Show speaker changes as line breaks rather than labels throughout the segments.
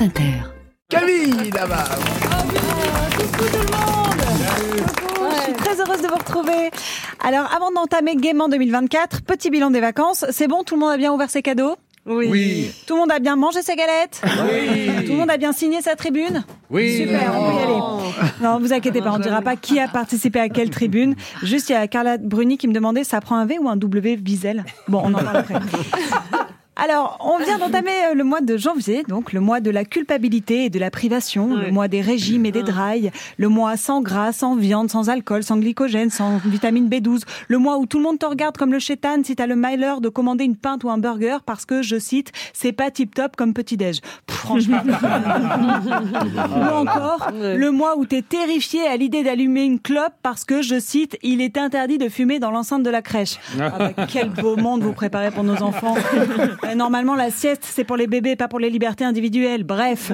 France Inter.
Camille là-bas.
Coucou tout le monde Coucou, Je suis très heureuse de vous retrouver. Alors, avant d'entamer gaiement 2024, petit bilan des vacances. C'est bon, tout le monde a bien ouvert ses cadeaux?
Oui.
Tout le monde a bien mangé ses galettes?
Oui.
Tout le monde a bien signé sa tribune?
Oui.
Super, on peut y aller. Non, vous inquiétez pas, on ne dira pas qui a participé à quelle tribune. Juste, il y a Carla Bruni qui me demandait, ça prend un V ou un W Wiesel? Bon, on en parle après. Alors, on vient d'entamer euh, le mois de janvier, donc le mois de la culpabilité et de la privation, le mois des régimes et des drailles, le mois sans gras, sans viande, sans alcool, sans glycogène, sans vitamine B12, le mois où tout le monde te regarde comme le chétan si t'as le malheur de commander une pinte ou un burger parce que, je cite, c'est pas tip top comme petit-déj. Franchement. ou encore, le mois où t'es terrifié à l'idée d'allumer une clope parce que, je cite, il est interdit de fumer dans l'enceinte de la crèche. Ah bah, quel beau monde vous préparez pour nos enfants. Euh, Normalement, la sieste, c'est pour les bébés, pas pour les libertés individuelles. Bref.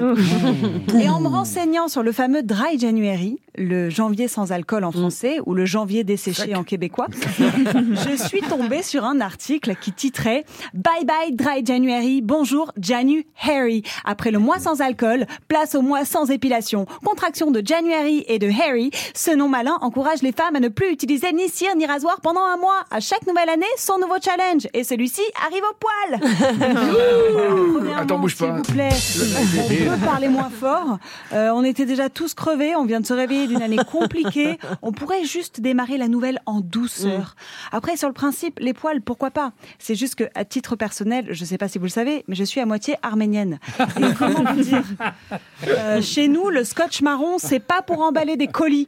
Et en me renseignant sur le fameux Dry January, le janvier sans alcool en français, ou le janvier desséché en québécois, je suis tombée sur un article qui titrait Bye bye Dry January, bonjour Janu Harry. Après le mois sans alcool, place au mois sans épilation. Contraction de January et de Harry, ce nom malin encourage les femmes à ne plus utiliser ni cire ni rasoir pendant un mois. À chaque nouvelle année, son nouveau challenge. Et celui-ci arrive au poil.
Attends, bouge pas.
S'il vous plaît, on peut parler moins fort. Euh, on était déjà tous crevés, on vient de se réveiller d'une année compliquée. On pourrait juste démarrer la nouvelle en douceur. Après, sur le principe, les poils, pourquoi pas? C'est juste que, à titre personnel, je sais pas si vous le savez, mais je suis à moitié arménienne. Et comment vous dire? Euh, Chez nous, le scotch marron, c'est pas pour emballer des colis.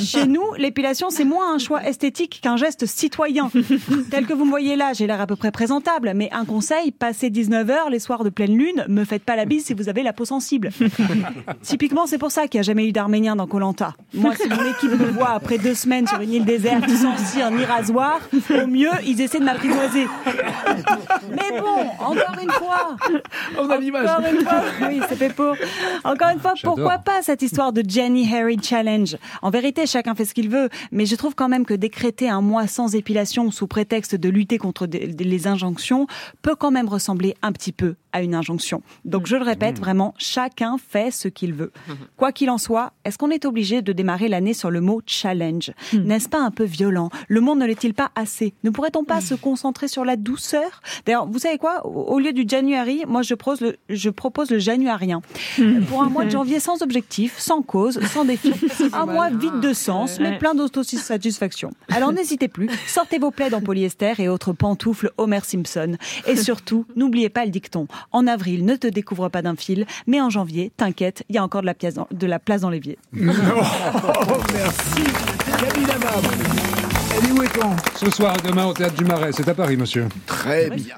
Chez nous, l'épilation, c'est moins un choix esthétique qu'un geste citoyen. Tel que vous me voyez là, j'ai l'air à peu près présentable, mais un conseil, passé 19h, les soirs de pleine lune, me faites pas la bise si vous avez la peau sensible. Typiquement, c'est pour ça qu'il n'y a jamais eu d'Arméniens dans Colanta. Moi, si mon équipe me voit après deux semaines sur une île déserte, sans cire ni rasoir, au mieux, ils essaient de m'apprivoiser. Mais bon, encore une fois,
On a l'image.
encore une fois, oui, c'est. Encore une fois, pourquoi pas cette histoire de Jenny Harry Challenge? En vérité, chacun fait ce qu'il veut, mais je trouve quand même que décréter un mois sans épilation sous prétexte de lutter contre des- des- les injonctions peut quand même ressembler un petit peu à une injonction. Donc je le répète, vraiment, chacun fait ce qu'il veut. Quoi qu'il en soit, est-ce qu'on est obligé de démarrer l'année sur le mot challenge N'est-ce pas un peu violent Le monde ne l'est-il pas assez Ne pourrait-on pas se concentrer sur la douceur D'ailleurs, vous savez quoi Au au lieu du January, moi je propose le, je propose le januarien. Pour un mois de janvier sans objectif, sans cause, sans défi, un mois vide de sens, mais plein d'autosatisfaction. Alors n'hésitez plus, sortez vos plaids en polyester et autres pantoufles Homer Simpson. Et surtout, n'oubliez pas le dicton. En avril, ne te découvre pas d'un fil, mais en janvier, t'inquiète, il y a encore de la, pièce dans- de la place dans l'évier.
Oh, merci. Camille. Elle est où et quand?
Ce soir et demain au Théâtre du Marais, c'est à Paris, monsieur.
Très bien.